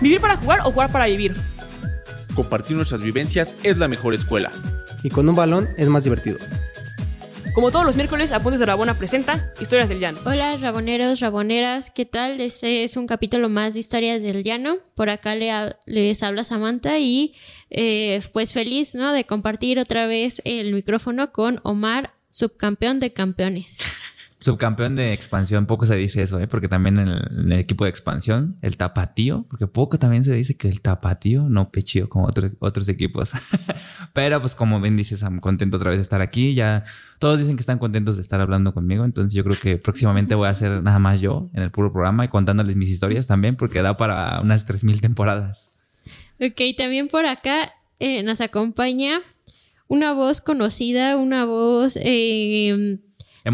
¿Vivir para jugar o jugar para vivir? Compartir nuestras vivencias es la mejor escuela. Y con un balón es más divertido. Como todos los miércoles, Apuntes de Rabona presenta Historias del Llano. Hola, raboneros, raboneras, ¿qué tal? Este es un capítulo más de Historias del Llano. Por acá les habla Samantha y eh, pues feliz, ¿no? De compartir otra vez el micrófono con Omar, subcampeón de campeones. Subcampeón de expansión, poco se dice eso, ¿eh? porque también en el, equipo de expansión, el tapatío, porque poco también se dice que el tapatío, no pechío como otros, equipos. Pero pues como bien dices, I'm contento otra vez de estar aquí. Ya todos dicen que están contentos de estar hablando conmigo, entonces yo creo que próximamente voy a hacer nada más yo en el puro programa y contándoles mis historias también, porque da para unas 3.000 temporadas. Ok, también por acá eh, nos acompaña una voz conocida, una voz... Eh,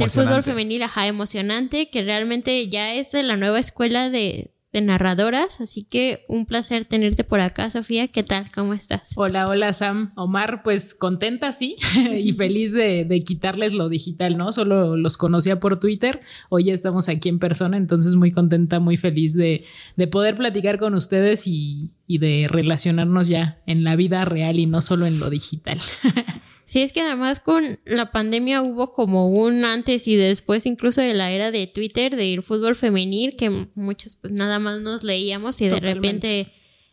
el fútbol femenil, ajá, emocionante, que realmente ya es de la nueva escuela de, de narradoras, así que un placer tenerte por acá, Sofía. ¿Qué tal? ¿Cómo estás? Hola, hola, Sam. Omar, pues contenta, sí, y feliz de, de, quitarles lo digital, ¿no? Solo los conocía por Twitter, hoy ya estamos aquí en persona, entonces muy contenta, muy feliz de, de poder platicar con ustedes y, y de relacionarnos ya en la vida real y no solo en lo digital. Sí, es que además con la pandemia hubo como un antes y después incluso de la era de Twitter, del fútbol femenil, que muchos pues nada más nos leíamos y de repente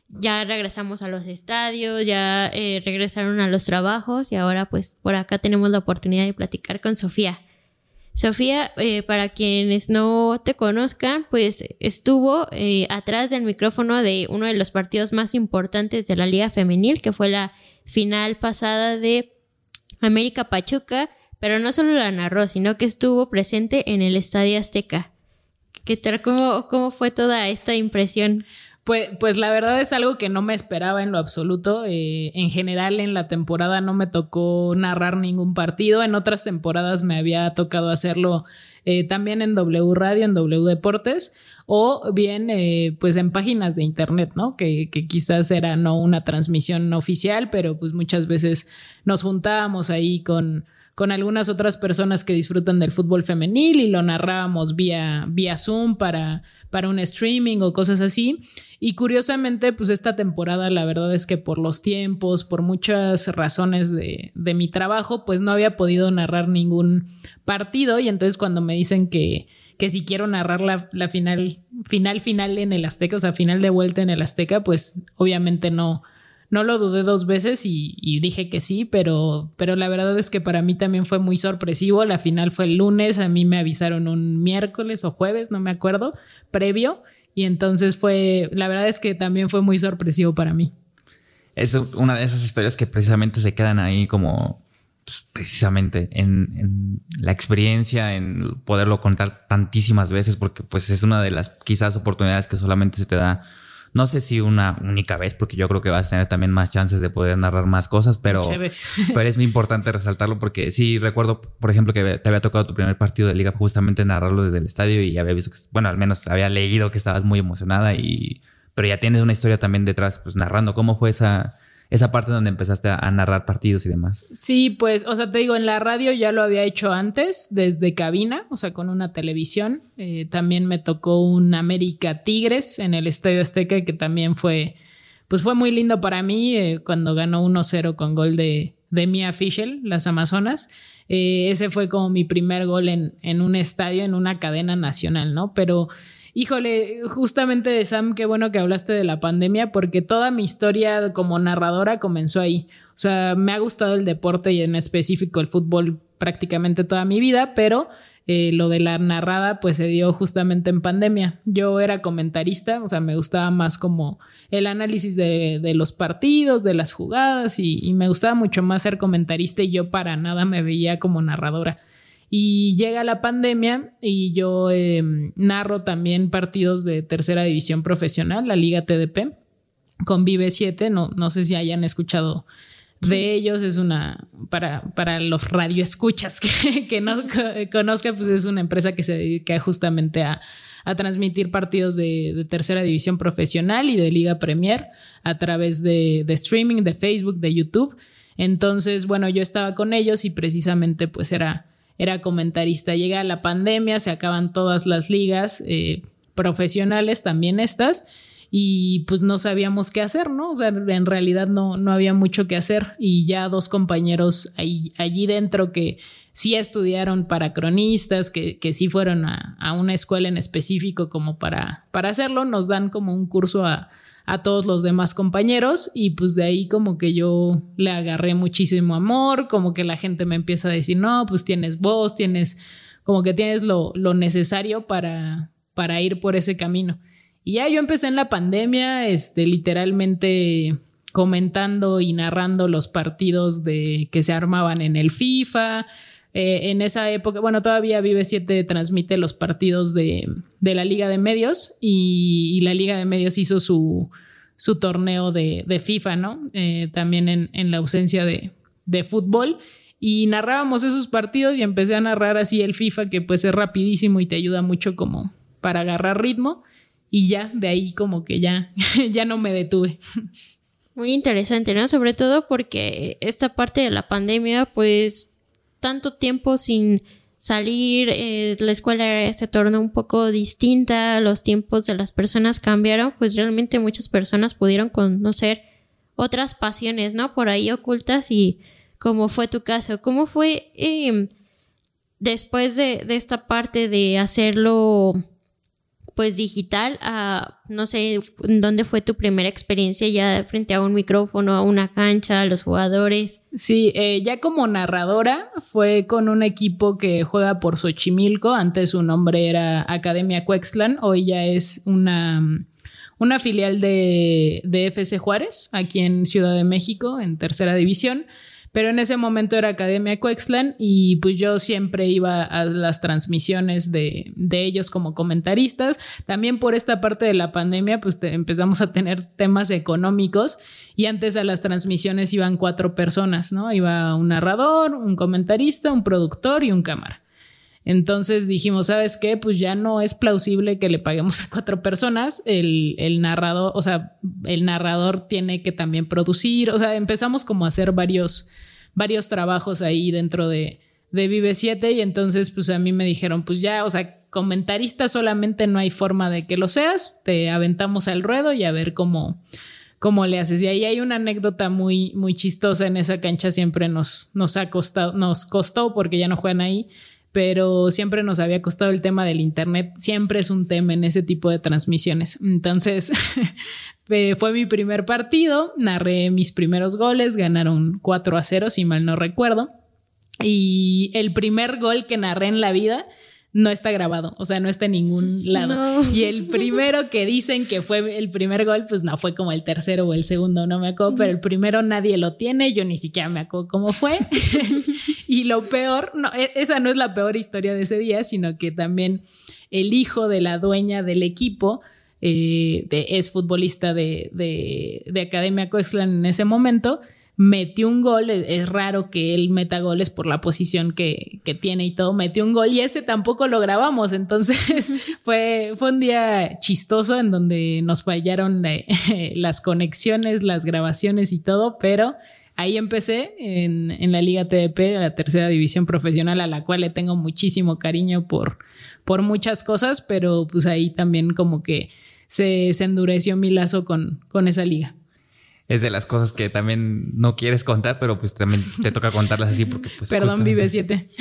ya regresamos a los estadios, ya eh, regresaron a los trabajos y ahora pues por acá tenemos la oportunidad de platicar con Sofía. Sofía, eh, para quienes no te conozcan, pues estuvo eh, atrás del micrófono de uno de los partidos más importantes de la Liga Femenil, que fue la final pasada de América Pachuca, pero no solo la narró, sino que estuvo presente en el Estadio Azteca. ¿Qué tal? ¿Cómo, cómo fue toda esta impresión? Pues, pues la verdad es algo que no me esperaba en lo absoluto. Eh, en general en la temporada no me tocó narrar ningún partido. En otras temporadas me había tocado hacerlo eh, también en W Radio, en W Deportes, o bien eh, pues en páginas de internet, ¿no? Que, que, quizás era no una transmisión oficial, pero pues muchas veces nos juntábamos ahí con, con algunas otras personas que disfrutan del fútbol femenil y lo narrábamos vía, vía Zoom para, para un streaming o cosas así. Y curiosamente, pues esta temporada, la verdad es que por los tiempos, por muchas razones de, de mi trabajo, pues no había podido narrar ningún partido. Y entonces cuando me dicen que, que si quiero narrar la, la, final, final, final en el Azteca, o sea, final de vuelta en el Azteca, pues obviamente no, no lo dudé dos veces y, dije que sí, pero, pero la verdad es que para mí también fue muy sorpresivo. La final fue el lunes, a mí me avisaron un miércoles o jueves, no me acuerdo, previo. Y entonces fue, la verdad es que también fue muy sorpresivo para mí. Es una de esas historias que precisamente se quedan ahí como pues, precisamente en, en, la experiencia, en poderlo contar tantísimas veces, porque pues es una de las quizás oportunidades que solamente se te da no sé si una única vez, porque yo creo que vas a tener también más chances de poder narrar más cosas, pero, pero es muy importante resaltarlo porque sí recuerdo, por ejemplo, que te había tocado tu primer partido de liga justamente narrarlo desde el estadio y había visto que, bueno, al menos había leído que estabas muy emocionada y, pero ya tienes una historia también detrás, pues narrando. ¿Cómo fue esa, esa parte donde empezaste a, narrar partidos y demás. Sí, pues, o sea, te digo, en la radio ya lo había hecho antes, desde cabina, o sea, con una televisión. Eh, también me tocó un América Tigres en el Estadio Azteca, que también fue, pues fue muy lindo para mí eh, cuando ganó 1-0 con gol de, de Mia Fischel, las Amazonas. Eh, ese fue como mi primer gol en, en un estadio, en una cadena nacional, ¿no? Pero Híjole, justamente Sam, qué bueno que hablaste de la pandemia, porque toda mi historia como narradora comenzó ahí. O sea, me ha gustado el deporte y en específico el fútbol prácticamente toda mi vida, pero eh, lo de la narrada pues se dio justamente en pandemia. Yo era comentarista, o sea, me gustaba más como el análisis de, los partidos, de las jugadas y me gustaba mucho más ser comentarista y yo para nada me veía como narradora. Y llega la pandemia y yo eh, narro también partidos de tercera división profesional, la Liga TDP, con Vive 7. No, no sé si hayan escuchado de ellos. Es una, para, para los radioescuchas que, que no conozcan, pues es una empresa que se dedica justamente a, a transmitir partidos de, de, tercera división profesional y de Liga Premier a través de, de streaming, de Facebook, de YouTube. Entonces, bueno, yo estaba con ellos y precisamente pues era era comentarista. Llega la pandemia, se acaban todas las ligas eh, profesionales, también estas. y pues no sabíamos qué hacer, ¿no? O sea, en realidad no, no había mucho que hacer y ya dos compañeros allí dentro que sí estudiaron para cronistas, que, que sí fueron a, a, una escuela en específico como para, para hacerlo, nos dan como un curso a, a todos los demás compañeros y pues de ahí como que yo le agarré muchísimo amor, como que la gente me empieza a decir, no, pues tienes voz, tienes, como que tienes lo, lo necesario para, para ir por ese camino. Y ya yo empecé en la pandemia, este, literalmente comentando y narrando los partidos de que se armaban en el FIFA. Eh, en esa época, bueno, todavía Vive 7 transmite los partidos de, de la Liga de Medios y, la Liga de Medios hizo su, su torneo de, de, FIFA, ¿no? Eh, también en, en, la ausencia de, de fútbol. Y narrábamos esos partidos y empecé a narrar así el FIFA, que pues es rapidísimo y te ayuda mucho como para agarrar ritmo y ya de ahí como que ya, ya no me detuve. Muy interesante, ¿no? Sobre todo porque esta parte de la pandemia, pues tanto tiempo sin salir, eh, la escuela se tornó un poco distinta, los tiempos de las personas cambiaron, pues realmente muchas personas pudieron conocer otras pasiones, ¿no? Por ahí ocultas y como fue tu caso, ¿cómo fue em, después de, de esta parte de hacerlo pues digital no sé, ¿dónde fue tu primera experiencia ya frente a un micrófono, a una cancha, a los jugadores? Sí, eh, ya como narradora fue con un equipo que juega por Xochimilco, antes su nombre era Academia Cuexlan, hoy ya es una, una filial de, de FC Juárez, aquí en Ciudad de México, en tercera división pero en ese momento era Academia Coexlan y pues yo siempre iba a las transmisiones de, de ellos como comentaristas. También por esta parte de la pandemia pues empezamos a tener temas económicos y antes a las transmisiones iban cuatro personas, ¿no? Iba un narrador, un comentarista, un productor y un cámara. Entonces dijimos, ¿sabes qué? Pues ya no es plausible que le paguemos a cuatro personas. El, narrador, o sea, el narrador tiene que también producir. O sea, empezamos como a hacer varios, varios trabajos ahí dentro de, de Vive 7 y entonces pues a mí me dijeron, pues ya, o sea, comentarista solamente no hay forma de que lo seas, te aventamos al ruedo y a ver cómo, cómo le haces. Y ahí hay una anécdota muy, muy chistosa en esa cancha, siempre nos, nos ha costado, nos costó porque ya no juegan ahí, pero siempre nos había costado el tema del Internet, siempre es un tema en ese tipo de transmisiones. Entonces, fue mi primer partido, narré mis primeros goles, ganaron 4 a 0, si mal no recuerdo. Y el primer gol que narré en la vida no está grabado, o sea, no está en ningún lado. Y el primero que dicen que fue el primer gol, pues no fue como el tercero o el segundo, no me acuerdo, pero el primero nadie lo tiene, yo ni siquiera me acuerdo cómo fue. y lo peor, no, e, esa no es la peor historia de ese día, sino que también el hijo de la dueña del equipo eh, es futbolista de, de, de Academia Coexlan en ese momento metió un gol, es raro que él meta goles por la posición que, tiene y todo, metió un gol y ese tampoco lo grabamos, entonces fue, fue un día chistoso en donde nos fallaron eh, las conexiones, las grabaciones y todo, pero ahí empecé en, en, la Liga TDP, la tercera división profesional, a la cual le tengo muchísimo cariño por, por muchas cosas, pero pues ahí también como que se, se endureció mi lazo con, con esa liga es de las cosas que también no quieres contar, pero pues también te toca contarlas así porque pues... Perdón, vive siete.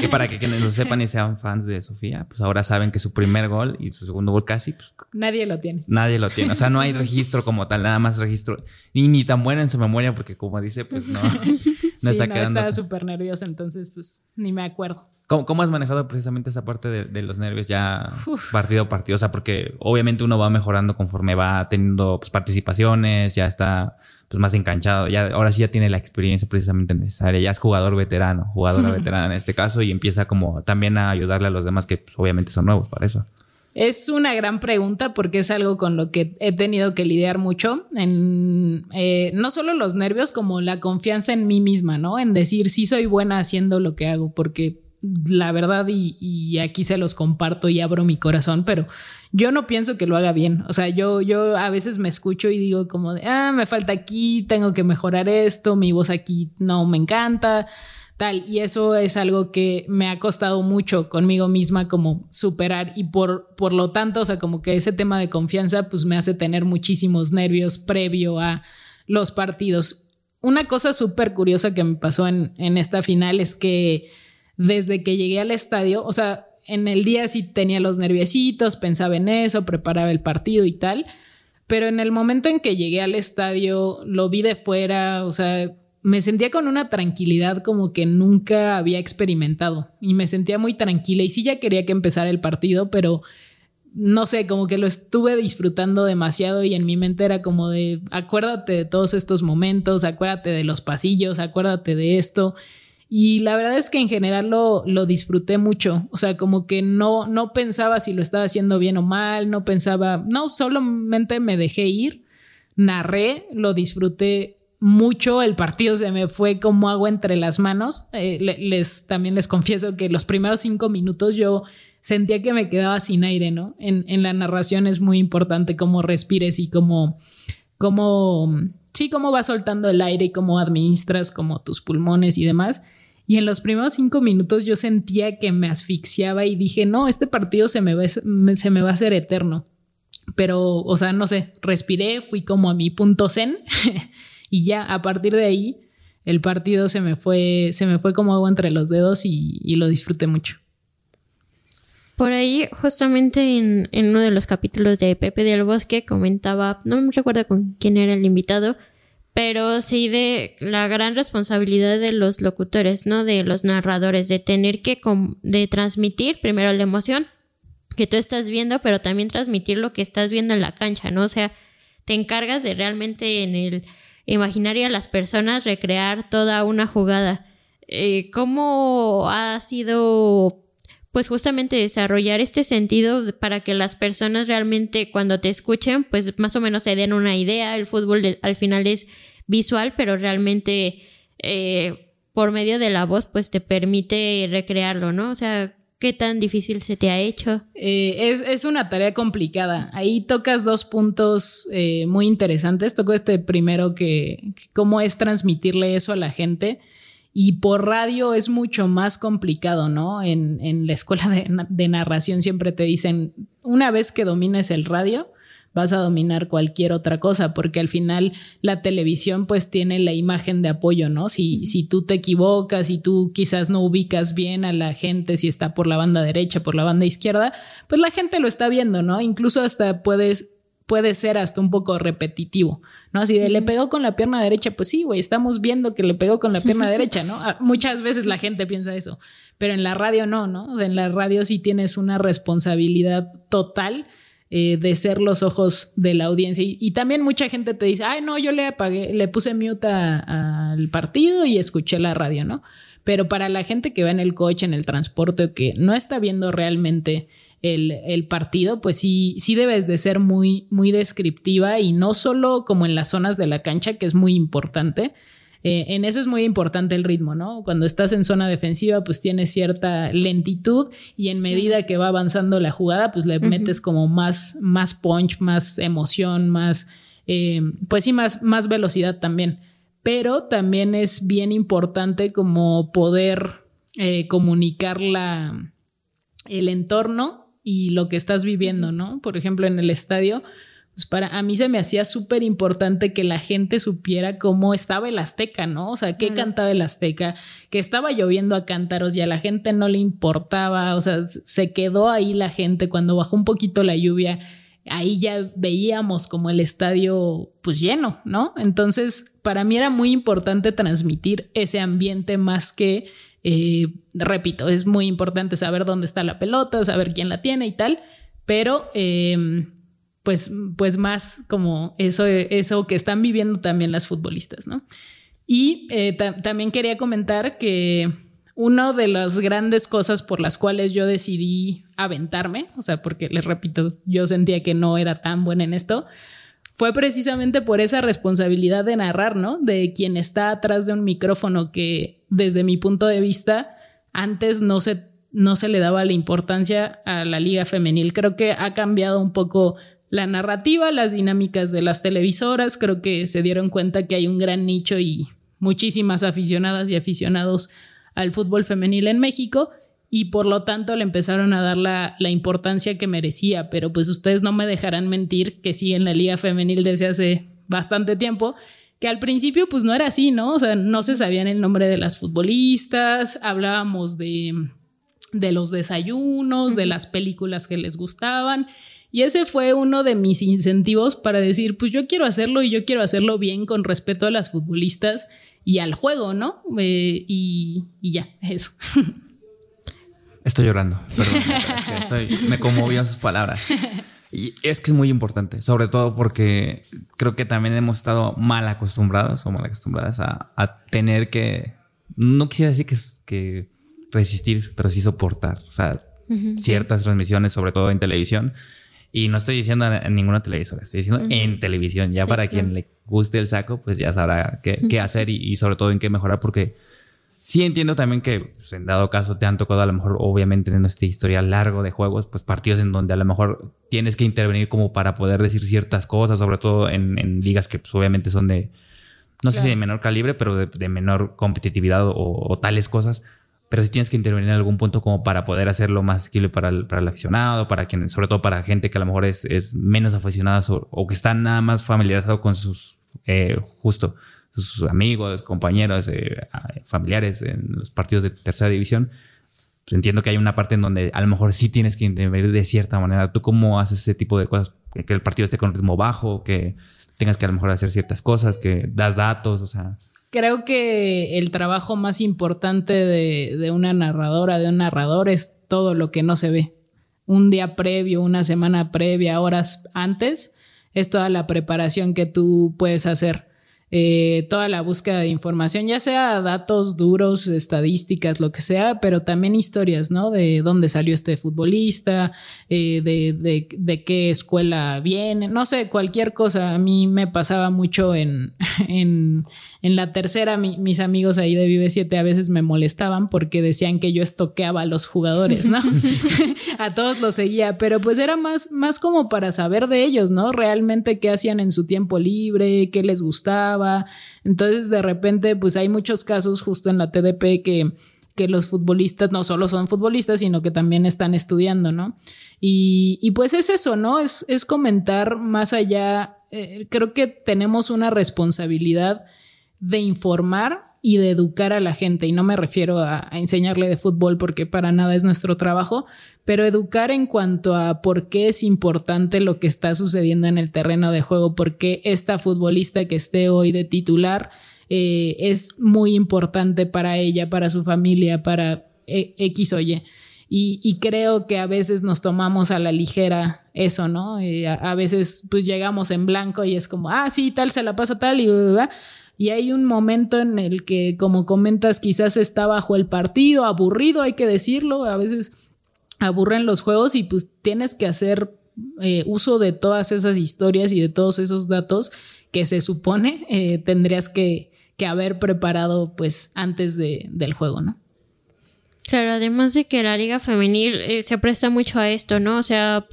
Que para que quienes lo sepan y sean fans de Sofía, pues ahora saben que su primer gol y su segundo gol casi... Pues, nadie lo tiene. Nadie lo tiene. O sea, no hay registro como tal, nada más registro. Y ni tan bueno en su memoria porque como dice, pues no, no está no, quedando... Estaba súper nerviosa, entonces pues ni me acuerdo. ¿Cómo, has manejado precisamente esa parte de, los nervios ya partido a partido? O sea, porque obviamente uno va mejorando conforme va teniendo pues, participaciones, ya está pues, más enganchado, ya, ahora sí ya tiene la experiencia precisamente necesaria, ya es jugador veterano, jugadora veterana en este caso, y empieza como también a ayudarle a los demás que pues, obviamente son nuevos para eso. Es una gran pregunta porque es algo con lo que he tenido que lidiar mucho, en eh, no solo los nervios, como la confianza en mí misma, ¿no? En decir si soy buena haciendo lo que hago, porque la verdad, y, aquí se los comparto y abro mi corazón, pero yo no pienso que lo haga bien. O sea, yo, yo a veces me escucho y digo como de, ah, me falta aquí, tengo que mejorar esto, mi voz aquí no me encanta, tal. Y eso es algo que me ha costado mucho conmigo misma como superar y por, por lo tanto, o sea, como que ese tema de confianza pues me hace tener muchísimos nervios previo a los partidos. Una cosa súper curiosa que me pasó en, en esta final es que desde que llegué al estadio, o sea, en el día sí tenía los nerviositos, pensaba en eso, preparaba el partido y tal, pero en el momento en que llegué al estadio, lo vi de fuera, o sea, me sentía con una tranquilidad como que nunca había experimentado y me sentía muy tranquila y sí ya quería que empezara el partido, pero no sé, como que lo estuve disfrutando demasiado y en mi mente era como de, acuérdate de todos estos momentos, acuérdate de los pasillos, acuérdate de esto. Y la verdad es que en general lo, lo disfruté mucho, o sea, como que no, no pensaba si lo estaba haciendo bien o mal, no pensaba, no, solamente me dejé ir, narré, lo disfruté mucho, el partido se me fue como agua entre las manos. Eh, les también les confieso que los primeros cinco minutos yo sentía que me quedaba sin aire, ¿no? En, en la narración es muy importante cómo respires y cómo, cómo, sí, cómo vas soltando el aire y cómo administras como tus pulmones y demás. Y en los primeros cinco minutos yo sentía que me asfixiaba y dije, no, este partido se me va, se me va a hacer eterno. Pero, o sea, no sé, respiré, fui como a mi punto zen Y ya a partir de ahí, el partido se me fue, se me fue como agua entre los dedos y, lo disfruté mucho. Por ahí, justamente en, uno de los capítulos de Pepe del Bosque, comentaba, no me recuerdo con quién era el invitado, pero sí de la gran responsabilidad de los locutores, ¿no? De los narradores, de tener que de transmitir primero la emoción que tú estás viendo, pero también transmitir lo que estás viendo en la cancha, ¿no? O sea, te encargas de realmente en el imaginaria a las personas recrear toda una jugada. Eh, ¿Cómo ha sido pues justamente desarrollar este sentido para que las personas realmente cuando te escuchen pues más o menos se den una idea. El fútbol al final es visual, pero realmente eh, por medio de la voz pues te permite recrearlo, ¿no? O sea, ¿Qué tan difícil se te ha hecho? Eh, es, una tarea complicada. Ahí tocas dos puntos eh, muy interesantes. Toco este primero que, cómo es transmitirle eso a la gente. Y por radio es mucho más complicado, ¿no? En, la escuela de, de narración siempre te dicen, una vez que domines el radio, vas a dominar cualquier otra cosa, porque al final la televisión pues tiene la imagen de apoyo, ¿no? Si, si tú te equivocas, si tú quizás no ubicas bien a la gente, si está por la banda derecha, por la banda izquierda, pues la gente lo está viendo, ¿no? Incluso hasta puedes puede ser hasta un poco repetitivo, ¿no? Así de le pegó con la pierna derecha, pues sí, güey, estamos viendo que le pegó con la pierna derecha, ¿no? Ah, muchas veces la gente piensa eso, pero en la radio no, ¿no? En la radio sí tienes una responsabilidad total eh, de ser los ojos de la audiencia. Y, también mucha gente te dice, ay, no, yo le apagué, le puse mute al partido y escuché la radio, ¿no? Pero para la gente que va en el coche, en el transporte, que no está viendo realmente el, partido, pues sí, sí debes de ser muy, muy descriptiva y no solo como en las zonas de la cancha, que es muy importante, eh, en eso es muy importante el ritmo, ¿no? Cuando estás en zona defensiva, pues tienes cierta lentitud y en medida que va avanzando la jugada, pues le metes como más, más punch, más emoción, más, eh, pues sí, más, más velocidad también. Pero también es bien importante como poder eh, comunicar la, el entorno y lo que estás viviendo, ¿no? Por ejemplo, en el estadio, pues para a mí se me hacía súper importante que la gente supiera cómo estaba el Azteca, ¿no? O sea, qué cantaba el Azteca, que estaba lloviendo a cántaros y a la gente no le importaba, o sea, se quedó ahí la gente cuando bajó un poquito la lluvia, ahí ya veíamos como el estadio pues lleno, ¿no? Entonces, para mí era muy importante transmitir ese ambiente más que, eh, repito, es muy importante saber dónde está la pelota, saber quién la tiene y tal, pero... Eh, pues, pues más como eso, eso que están viviendo también las futbolistas, ¿no? Y eh, también quería comentar que una de las grandes cosas por las cuales yo decidí aventarme, o sea, porque les repito, yo sentía que no era tan buena en esto, fue precisamente por esa responsabilidad de narrar, ¿no? De quien está atrás de un micrófono que desde mi punto de vista antes no se, no se le daba la importancia a la liga femenil. Creo que ha cambiado un poco la narrativa, las dinámicas de las televisoras. Creo que se dieron cuenta que hay un gran nicho y muchísimas aficionadas y aficionados al fútbol femenil en México y por lo tanto le empezaron a dar la, la, importancia que merecía. Pero pues ustedes no me dejarán mentir que sí en la liga femenil desde hace bastante tiempo, que al principio pues no era así, ¿no? O sea, no se sabían el nombre de las futbolistas, hablábamos de, de los desayunos, de las películas que les gustaban. Y ese fue uno de mis incentivos para decir, pues yo quiero hacerlo y yo quiero hacerlo bien con respeto a las futbolistas y al juego, ¿no? Eh, y, y ya, eso. Estoy llorando, perdón. me conmovió sus palabras. Y es que es muy importante, sobre todo porque creo que también hemos estado mal acostumbrados o mal acostumbradas a, tener que, no quisiera decir que, que resistir, pero sí soportar, o sea, ciertas transmisiones, sobre todo en televisión. Y no estoy diciendo en ninguna televisora, estoy diciendo en televisión. Ya para quien le guste el saco, pues ya sabrá qué, qué hacer y, y, sobre todo en qué mejorar, porque Sí entiendo también que pues, en dado caso te han tocado a lo mejor, obviamente en este historial largo de juegos, pues partidos en donde a lo mejor tienes que intervenir como para poder decir ciertas cosas, sobre todo en, ligas que pues, obviamente son de, no sé si de menor calibre, pero de, menor competitividad o, tales cosas. Pero sí tienes que intervenir en algún punto como para poder hacerlo más asequible para el, para el aficionado, para quien, sobre todo para gente que a lo mejor es, es menos aficionada o, que está nada más familiarizado con sus, eh, justo, sus amigos, compañeros, eh, familiares en los partidos de tercera división. Pues entiendo que hay una parte en donde a lo mejor sí tienes que intervenir de cierta manera. ¿Tú cómo haces ese tipo de cosas? Que el partido esté con ritmo bajo, que tengas que a lo mejor hacer ciertas cosas, que das datos, o sea... Creo que el trabajo más importante de, de una narradora, de un narrador, es todo lo que no se ve. Un día previo, una semana previa, horas antes, es toda la preparación que tú puedes hacer eh, toda la búsqueda de información, ya sea datos duros, estadísticas, lo que sea, pero también historias, ¿no? De dónde salió este futbolista, eh, de, de, qué escuela viene, no sé, cualquier cosa. A mí me pasaba mucho en, en, en la tercera, mis amigos ahí de Vive 7 a veces me molestaban porque decían que yo estoqueaba a los jugadores, ¿no? a todos los seguía, pero pues era más, más como para saber de ellos, ¿no? Realmente qué hacían en su tiempo libre, qué les gustaba. Entonces, de repente, pues hay muchos casos justo en la TDP que que los futbolistas no solo son futbolistas, sino que también están estudiando, ¿no? Y, y pues es eso, ¿no? Es, es comentar más allá, eh, creo que tenemos una responsabilidad de informar y de educar a la gente. Y no me refiero a, enseñarle de fútbol porque para nada es nuestro trabajo, pero educar en cuanto a por qué es importante lo que está sucediendo en el terreno de juego, por qué esta futbolista que esté hoy de titular eh, es muy importante para ella, para su familia, para e, X o Y. Y, creo que a veces nos tomamos a la ligera eso, ¿no? Eh, a, veces pues llegamos en blanco y es como, ah, sí, tal, se la pasa tal y... ¿verdad? Y hay un momento en el que, como comentas, quizás está bajo el partido, aburrido, hay que decirlo, a veces aburren los juegos y pues tienes que hacer eh, uso de todas esas historias y de todos esos datos que se supone eh, tendrías que, haber preparado pues antes de, del juego, ¿no? Claro, además de que la liga femenil eh, se presta mucho a esto, ¿no? O sea,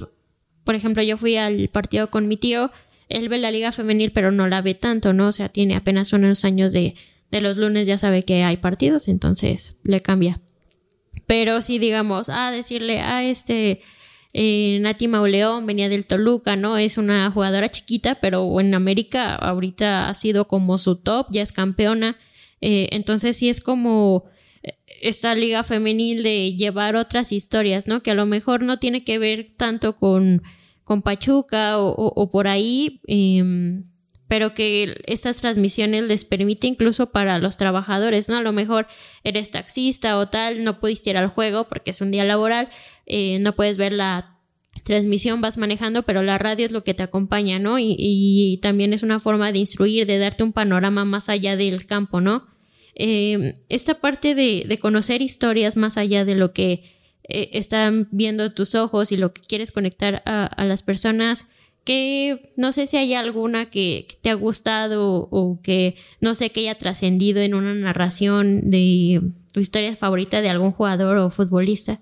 por ejemplo, yo fui al partido con mi tío él ve la liga femenil, pero no la ve tanto, ¿no? O sea, tiene apenas unos años de, de los lunes, ya sabe que hay partidos, entonces le cambia. Pero si digamos, a decirle, a este eh, Nati Mauleón venía del Toluca, ¿no? Es una jugadora chiquita, pero en América ahorita ha sido como su top, ya es campeona. Eh, entonces sí es como eh, esta liga femenil de llevar otras historias, ¿no? Que a lo mejor no tiene que ver tanto con con Pachuca o, por ahí, em, pero que estas transmisiones les permite incluso para los trabajadores, ¿no? A lo mejor eres taxista o tal, no pudiste ir al juego porque es un día laboral, eh, no puedes ver la transmisión, vas manejando, pero la radio es lo que te acompaña, ¿no? Y, también es una forma de instruir, de darte un panorama más allá del campo, ¿no? Em, esta parte de conocer historias más allá de lo que eh, están viendo tus ojos y lo que quieres conectar a, las personas, que no sé si hay alguna que, te ha gustado o, que no sé que haya trascendido en una narración de tu historia favorita de algún jugador o futbolista.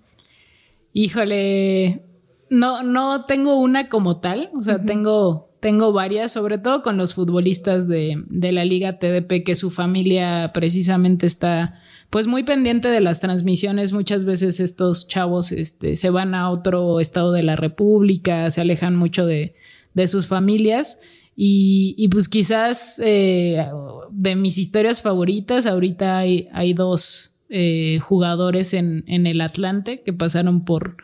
Híjole, no, no tengo una como tal, o sea, tengo tengo varias, sobre todo con los futbolistas de, de la Liga TDP, que su familia precisamente está pues muy pendiente de las transmisiones. Muchas veces estos chavos este, se van a otro estado de la República, se alejan mucho de, de sus familias. Y, y pues quizás eh, de mis historias favoritas, ahorita hay, hay dos eh, jugadores en, en, el Atlante que pasaron por,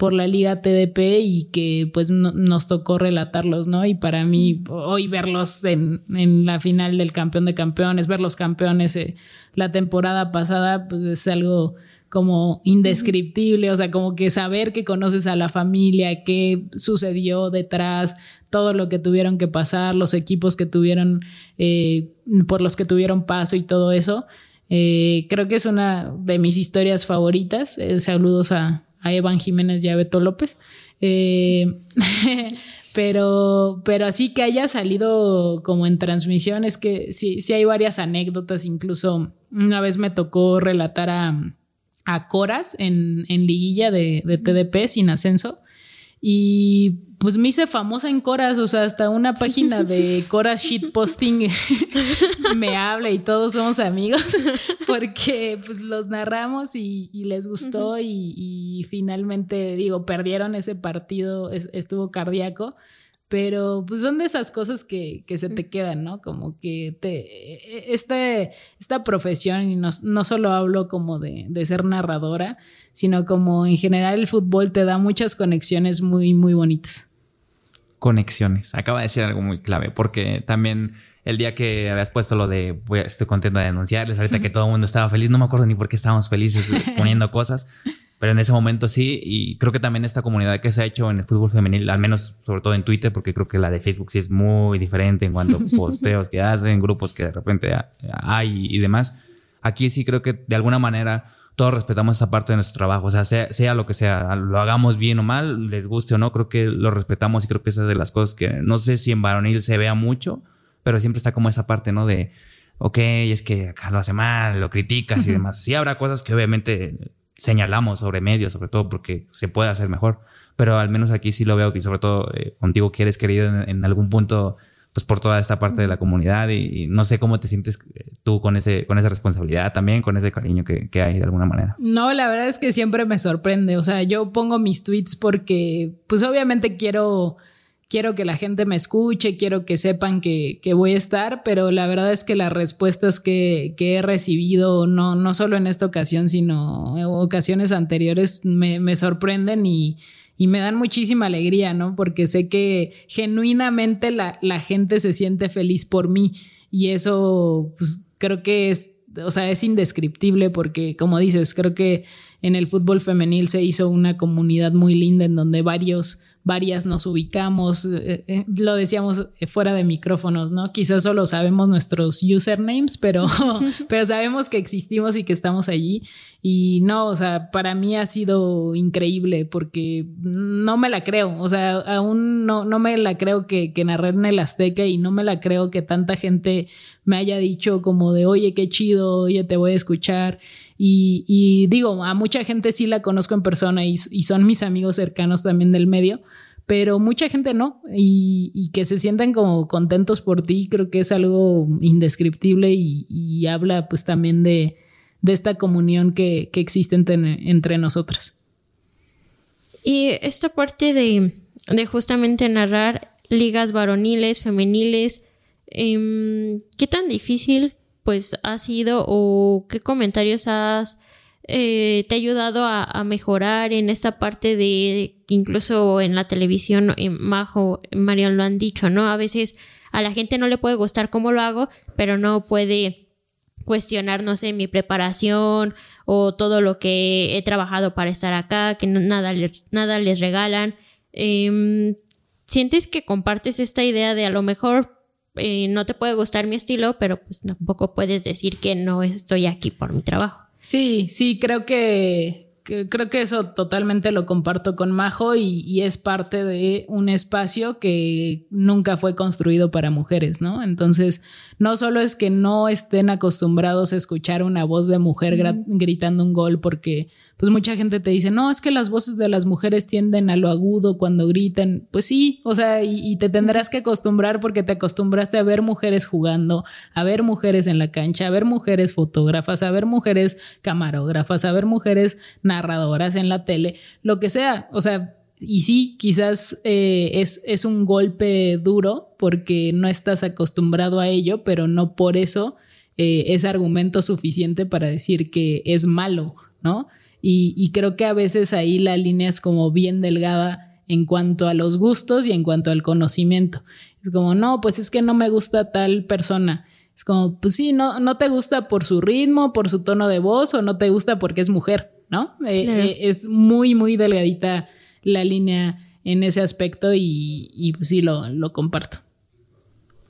por la liga TDP y que pues no, nos tocó relatarlos, ¿no? Y para mí hoy verlos en, en, la final del campeón de campeones, ver los campeones eh, la temporada pasada, pues es algo como indescriptible, o sea, como que saber que conoces a la familia, qué sucedió detrás, todo lo que tuvieron que pasar, los equipos que tuvieron, eh, por los que tuvieron paso y todo eso. Eh, creo que es una de mis historias favoritas. Eh, saludos a, a, Evan Jiménez y a Beto López. Eh, pero, pero así que haya salido como en transmisión, es que sí, sí hay varias anécdotas. Incluso una vez me tocó relatar a a Coras en, en liguilla de, de, TDP sin ascenso. Y pues me hice famosa en Coras, o sea, hasta una página de Coras Shitposting me habla y todos somos amigos porque pues los narramos y, y les gustó y, y, finalmente, digo, perdieron ese partido, es, estuvo cardíaco, pero pues son de esas cosas que, que se te quedan, ¿no? Como que te, este, esta profesión, y no, no solo hablo como de, de, ser narradora, sino como en general el fútbol te da muchas conexiones muy, muy bonitas. Conexiones, acaba de decir algo muy clave, porque también el día que habías puesto lo de voy, estoy contenta de anunciarles, ahorita que todo el mundo estaba feliz, no me acuerdo ni por qué estábamos felices poniendo cosas, pero en ese momento sí, y creo que también esta comunidad que se ha hecho en el fútbol femenil, al menos sobre todo en Twitter, porque creo que la de Facebook sí es muy diferente en cuanto a posteos que hacen, grupos que de repente hay y demás. Aquí sí creo que de alguna manera todos respetamos esa parte de nuestro trabajo, o sea, sea, sea lo que sea, lo hagamos bien o mal, les guste o no, creo que lo respetamos y creo que esa es de las cosas que no sé si en varonil se vea mucho, pero siempre está como esa parte, ¿no? De, ok, es que acá lo hace mal, lo criticas y demás. Sí habrá cosas que obviamente señalamos sobre medios, sobre todo porque se puede hacer mejor. Pero al menos aquí sí lo veo que sobre todo eh, contigo que eres querido en, en, algún punto, pues por toda esta parte de la comunidad y, y, no sé cómo te sientes eh, tú con ese, con esa responsabilidad también, con ese cariño que, que hay de alguna manera. No, la verdad es que siempre me sorprende. O sea, yo pongo mis tweets porque, pues obviamente quiero quiero que la gente me escuche, quiero que sepan que, que, voy a estar, pero la verdad es que las respuestas que, que he recibido, no, no solo en esta ocasión, sino en ocasiones anteriores, me, me sorprenden y, y, me dan muchísima alegría, ¿no? Porque sé que genuinamente la, la gente se siente feliz por mí y eso, pues creo que es, o sea, es indescriptible porque, como dices, creo que en el fútbol femenil se hizo una comunidad muy linda en donde varios varias nos ubicamos, eh, eh, lo decíamos fuera de micrófonos, ¿no? Quizás solo sabemos nuestros usernames, pero, pero sabemos que existimos y que estamos allí. Y no, o sea, para mí ha sido increíble porque no me la creo, o sea, aún no, no me la creo que, que narré en el Azteca y no me la creo que tanta gente me haya dicho como de, oye, qué chido, oye, te voy a escuchar. Y, digo, a mucha gente sí la conozco en persona y, son mis amigos cercanos también del medio, pero mucha gente no. Y, que se sientan como contentos por ti, creo que es algo indescriptible y, habla pues también de, de esta comunión que, que existe entre, nosotras. Y esta parte de, de justamente narrar ligas varoniles, femeniles, eh, ¿qué tan difícil pues ha sido o qué comentarios has eh, te ha ayudado a, mejorar en esta parte de incluso en la televisión en Majo Marion lo han dicho no a veces a la gente no le puede gustar cómo lo hago pero no puede cuestionar no sé mi preparación o todo lo que he trabajado para estar acá que nada nada les regalan. Eh, sientes que compartes esta idea de a lo mejor no te puede gustar mi estilo, pero pues tampoco puedes decir que no estoy aquí por mi trabajo. Sí, sí, creo que creo que eso totalmente lo comparto con Majo y, y, es parte de un espacio que nunca fue construido para mujeres, ¿no? Entonces, no solo es que no estén acostumbrados a escuchar una voz de mujer mm. gritando un gol porque pues mucha gente te dice, no, es que las voces de las mujeres tienden a lo agudo cuando gritan. Pues sí, o sea, y, te tendrás que acostumbrar porque te acostumbraste a ver mujeres jugando, a ver mujeres en la cancha, a ver mujeres fotógrafas, a ver mujeres camarógrafas, a ver mujeres narradoras en la tele, lo que sea. O sea, y sí, quizás eh, es, es un golpe duro porque no estás acostumbrado a ello, pero no por eso eh, es argumento suficiente para decir que es malo, ¿no? Y, creo que a veces ahí la línea es como bien delgada en cuanto a los gustos y en cuanto al conocimiento. Es como, no, pues es que no me gusta tal persona. Es como, pues sí, no, no te gusta por su ritmo, por su tono de voz o no te gusta porque es mujer, ¿no? Eh, eh, es muy, muy delgadita la línea en ese aspecto y, y pues sí, lo, lo comparto.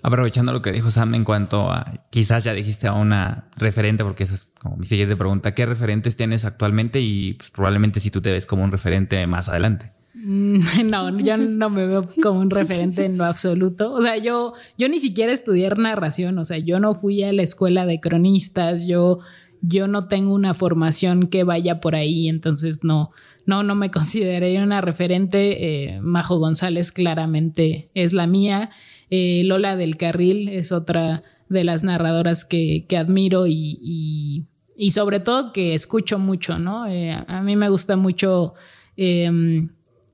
Aprovechando lo que dijo Sam en cuanto a, quizás ya dijiste a una referente, porque esa es como mi siguiente pregunta, ¿qué referentes tienes actualmente y pues, probablemente si tú te ves como un referente más adelante? Mm, no, yo no me veo como un referente en lo absoluto. O sea, yo, yo ni siquiera estudié narración, o sea, yo no fui a la escuela de cronistas, yo, yo no tengo una formación que vaya por ahí, entonces no, no, no me consideraría una referente. Eh, Majo González claramente es la mía. Eh, Lola del Carril es otra de las narradoras que, admiro y, sobre todo que escucho mucho, ¿no? Eh, a mí me gusta mucho em,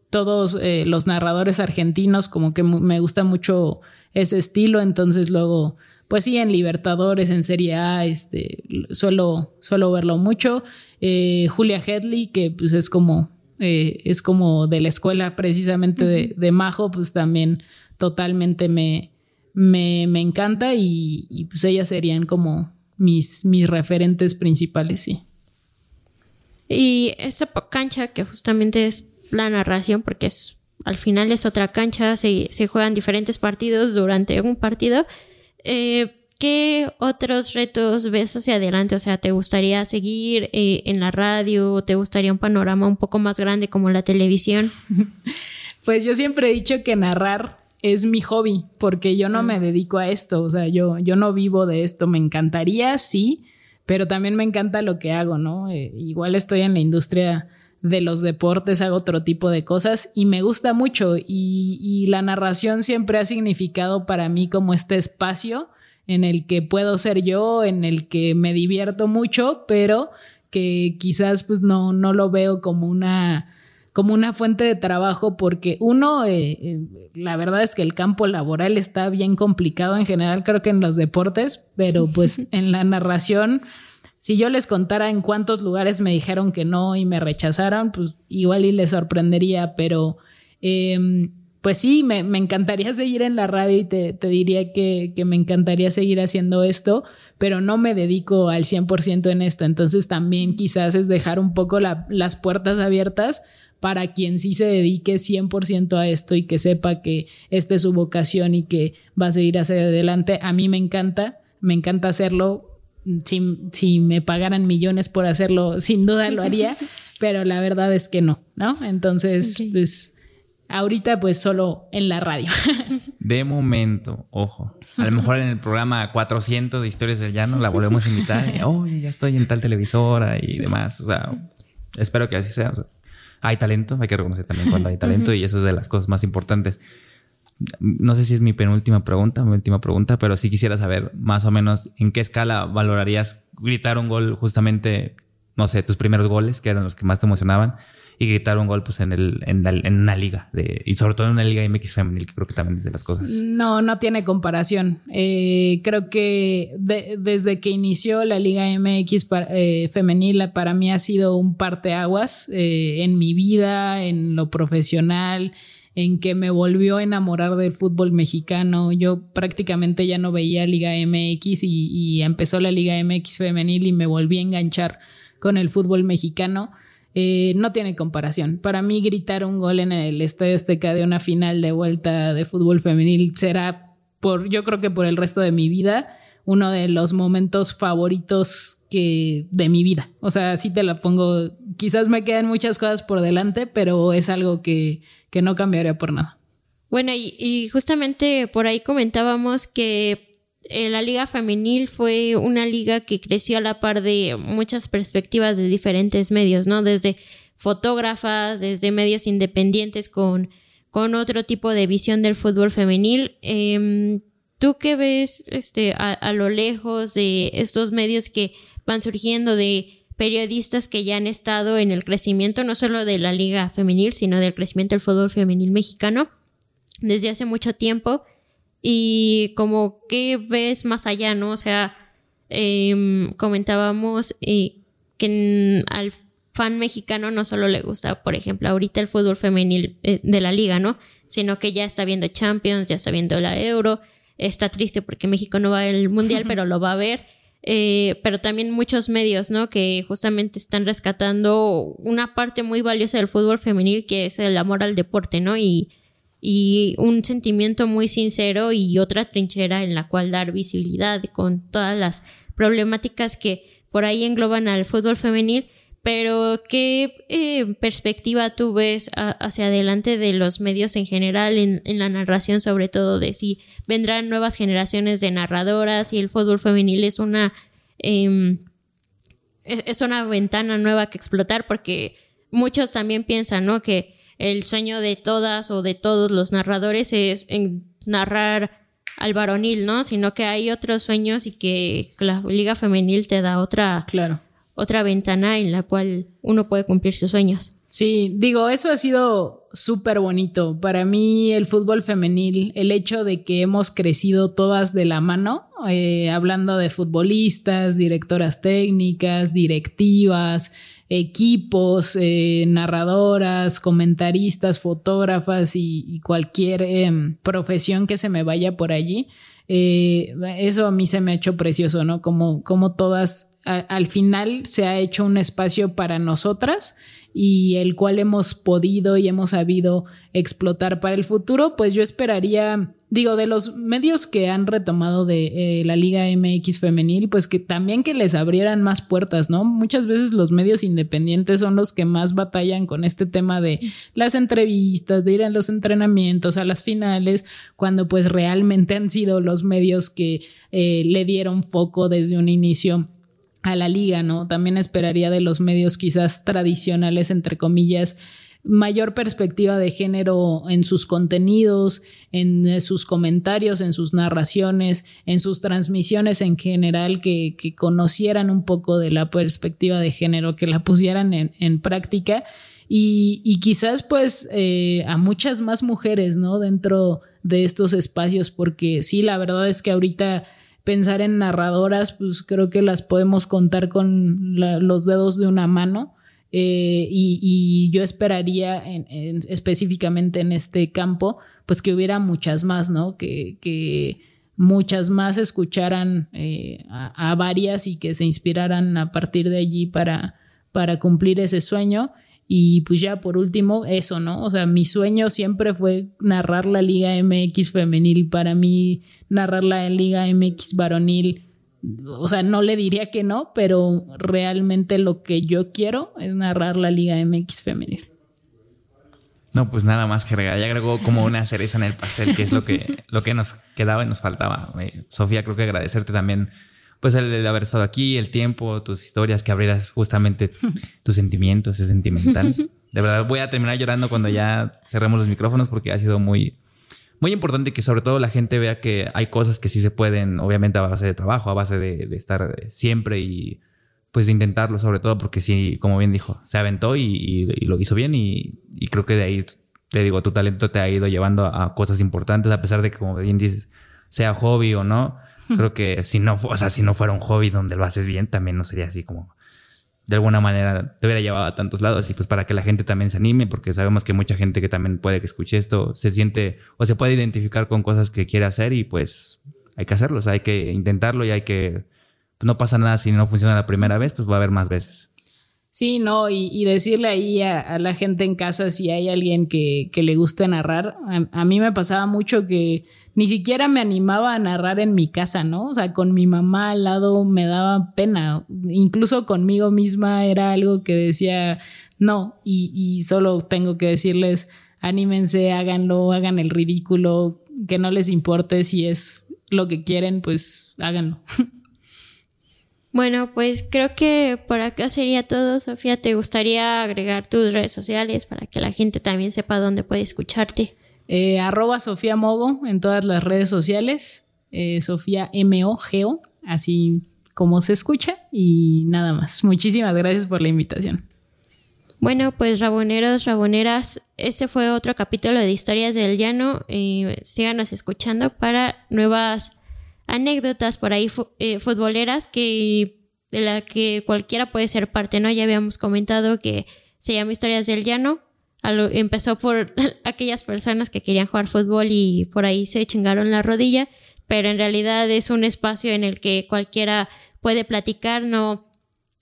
todos los narradores argentinos, como que me gusta mucho ese estilo, entonces luego, pues sí, en Libertadores, en Serie A, este, suelo, suelo verlo mucho. Julia Headley, que pues es como, es como de la escuela precisamente de, de Majo, pues también totalmente me, me, encanta y, pues ellas serían como mis, mis referentes principales, sí. Y esa cancha que justamente es la narración, porque es al final es otra cancha, se, juegan diferentes partidos durante un partido. Eh, ¿Qué otros retos ves hacia adelante? O sea, ¿te gustaría seguir eh, en la radio? ¿Te gustaría un panorama un poco más grande como la televisión? Pues yo siempre he dicho que narrar es mi hobby, porque yo no me dedico a esto, o sea, yo, yo no vivo de esto, me encantaría, sí, pero también me encanta lo que hago, ¿no? Eh, igual estoy en la industria de los deportes, hago otro tipo de cosas y me gusta mucho. Y, y la narración siempre ha significado para mí como este espacio en el que puedo ser yo, en el que me divierto mucho, pero que quizás pues no, no lo veo como una como una fuente de trabajo porque uno, eh, eh, la verdad es que el campo laboral está bien complicado en general, creo que en los deportes, pero pues en la narración, si yo les contara en cuántos lugares me dijeron que no y me rechazaron, pues igual y les sorprendería, pero em, pues sí, me, encantaría seguir en la radio y te, diría que, me encantaría seguir haciendo esto, pero no me dedico al 100% en esto, entonces también quizás es dejar un poco las puertas abiertas para quien sí se dedique 100% a esto y que sepa que esta es su vocación y que va a seguir hacia adelante. A mí me encanta, me encanta hacerlo. Si, me pagaran millones por hacerlo, sin duda lo haría, pero la verdad es que no, ¿no? Entonces, pues ahorita pues solo en la radio. De momento, ojo, a lo mejor en el programa 400 de Historias del Llano la volvemos a invitar y, oye, ya estoy en tal televisora y demás, o sea, espero que así sea hay talento, hay que reconocer también cuando hay talento y eso es de las cosas más importantes. No sé si es mi penúltima pregunta, mi última pregunta, pero sí quisiera saber más o menos en qué escala valorarías gritar un gol justamente, no sé, tus primeros goles, que eran los que más te emocionaban, y gritar un gol pues en, el, en, una liga de, y sobre todo en una liga MX femenil que creo que también es de las cosas. No, no tiene comparación. Eh, creo que desde que inició la liga MX eh, femenil para mí ha sido un parteaguas eh, en mi vida, en lo profesional en que me volvió a enamorar del fútbol mexicano. Yo prácticamente ya no veía Liga MX y, empezó la Liga MX femenil y me volví a enganchar con el fútbol mexicano. Eh, no tiene comparación. Para mí gritar un gol en el Estadio Azteca de una final de vuelta de fútbol femenil será por, yo creo que por el resto de mi vida, uno de los momentos favoritos que de mi vida. O sea, así te la pongo. Quizás me quedan muchas cosas por delante, pero es algo que, que no cambiaría por nada. Bueno, y, y justamente por ahí comentábamos que eh, la liga femenil fue una liga que creció a la par de muchas perspectivas de diferentes medios, ¿no? Desde fotógrafas, desde medios independientes con, con otro tipo de visión del fútbol femenil. Em, ¿Tú qué ves este, a, lo lejos de estos medios que van surgiendo de periodistas que ya han estado en el crecimiento no solo de la liga femenil, sino del crecimiento del fútbol femenil mexicano desde hace mucho tiempo? Y como, ¿qué ves más allá, no? O sea, em, comentábamos eh, que al fan mexicano no solo le gusta, por ejemplo, ahorita el fútbol femenil eh, de la liga, ¿no? Sino que ya está viendo Champions, ya está viendo la Euro, está triste porque México no va al Mundial, pero lo va a ver. Eh, pero también muchos medios, ¿no? Que justamente están rescatando una parte muy valiosa del fútbol femenil, que es el amor al deporte, ¿no? Y, y un sentimiento muy sincero y otra trinchera en la cual dar visibilidad con todas las problemáticas que por ahí engloban al fútbol femenil pero ¿qué eh, perspectiva tú ves hacia adelante de los medios en general, en, la narración sobre todo, de si vendrán nuevas generaciones de narradoras y el fútbol femenil es una, em, es, una ventana nueva que explotar? Porque muchos también piensan, ¿no? Que el sueño de todas o de todos los narradores es narrar al varonil, ¿no? Sino que hay otros sueños y que la liga femenil te da otra... Claro otra ventana en la cual uno puede cumplir sus sueños. Sí, digo, eso ha sido súper bonito. Para mí el fútbol femenil, el hecho de que hemos crecido todas de la mano, eh, hablando de futbolistas, directoras técnicas, directivas, equipos, eh, narradoras, comentaristas, fotógrafas y, cualquier em, profesión que se me vaya por allí. Eh, eso a mí se me ha hecho precioso, ¿no? Como, como todas al final se ha hecho un espacio para nosotras y el cual hemos podido y hemos sabido explotar para el futuro, pues yo esperaría, digo, de los medios que han retomado de eh, la Liga MX femenil, pues que también que les abrieran más puertas, ¿no? Muchas veces los medios independientes son los que más batallan con este tema de las entrevistas, de ir a los entrenamientos, a las finales, cuando pues realmente han sido los medios que eh, le dieron foco desde un inicio a la liga, ¿no? También esperaría de los medios quizás tradicionales, entre comillas, mayor perspectiva de género en sus contenidos, en eh, sus comentarios, en sus narraciones, en sus transmisiones en general, que, conocieran un poco de la perspectiva de género, que la pusieran en, práctica y, quizás pues eh, a muchas más mujeres, ¿no? Dentro de estos espacios, porque sí, la verdad es que ahorita pensar en narradoras, pues creo que las podemos contar con los dedos de una mano. Eh, y, yo esperaría específicamente en este campo, pues que hubiera muchas más, ¿no? Que, muchas más escucharan eh, a, varias y que se inspiraran a partir de allí para, para cumplir ese sueño. Y pues ya por último, eso, ¿no? O sea, mi sueño siempre fue narrar la Liga MX femenil. Para mí, narrar la Liga MX varonil, o sea, no le diría que no, pero realmente lo que yo quiero es narrar la Liga MX femenil. No, pues nada más que agregar. Ya agregó como una cereza en el pastel, que es lo que, lo que nos quedaba y nos faltaba. Eh, Sofía, creo que agradecerte también pues el, haber estado aquí, el tiempo, tus historias, que abrieras justamente tus sentimientos, es sentimental. De verdad, voy a terminar llorando cuando ya cerremos los micrófonos porque ha sido muy, muy importante que sobre todo la gente vea que hay cosas que sí se pueden, obviamente a base de trabajo, a base de, estar siempre y pues de intentarlo sobre todo porque sí, como bien dijo, se aventó y, lo hizo bien y, y, creo que de ahí, te digo, tu talento te ha ido llevando a cosas importantes a pesar de que como bien dices, sea hobby o no Creo que si no, o sea, si no fuera un hobby donde lo haces bien, también no sería así como de alguna manera te hubiera llevado a tantos lados y pues para que la gente también se anime, porque sabemos que mucha gente que también puede que escuche esto se siente o se puede identificar con cosas que quiere hacer y pues hay que hacerlo, o sea, hay que intentarlo y hay que, pues no pasa nada si no funciona la primera vez, pues va a haber más veces. Sí, no, y, decirle ahí a, la gente en casa si hay alguien que, le guste narrar. A, mí me pasaba mucho que ni siquiera me animaba a narrar en mi casa, ¿no? O sea, con mi mamá al lado me daba pena. Incluso conmigo misma era algo que decía, no, y, y solo tengo que decirles, anímense, háganlo, hagan el ridículo, que no les importe si es lo que quieren, pues háganlo. Bueno, pues creo que por acá sería todo. Sofía, ¿te gustaría agregar tus redes sociales para que la gente también sepa dónde puede escucharte? Eh, arroba Sofía Mogo en todas las redes sociales. Eh, Sofía M-O-G-O, así como se escucha. Y nada más. Muchísimas gracias por la invitación. Bueno, pues raboneros, raboneras, este fue otro capítulo de Historias del Llano. Eh, síganos escuchando para nuevas anécdotas por ahí eh, futboleras que de la que cualquiera puede ser parte, ¿no? Ya habíamos comentado que se llama Historias del Llano. empezó por aquellas personas que querían jugar fútbol y por ahí se chingaron la rodilla, pero en realidad es un espacio en el que cualquiera puede platicar, no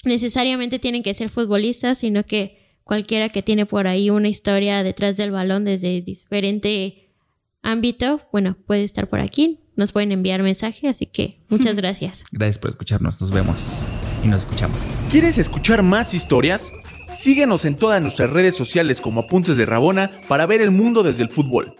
necesariamente tienen que ser futbolistas, sino que cualquiera que tiene por ahí una historia detrás del balón desde diferente ámbito, bueno, puede estar por aquí nos pueden enviar mensaje, así que muchas gracias. Gracias por escucharnos, nos vemos y nos escuchamos. ¿Quieres escuchar más historias? Síguenos en todas nuestras redes sociales como Apuntes de Rabona para ver el mundo desde el fútbol.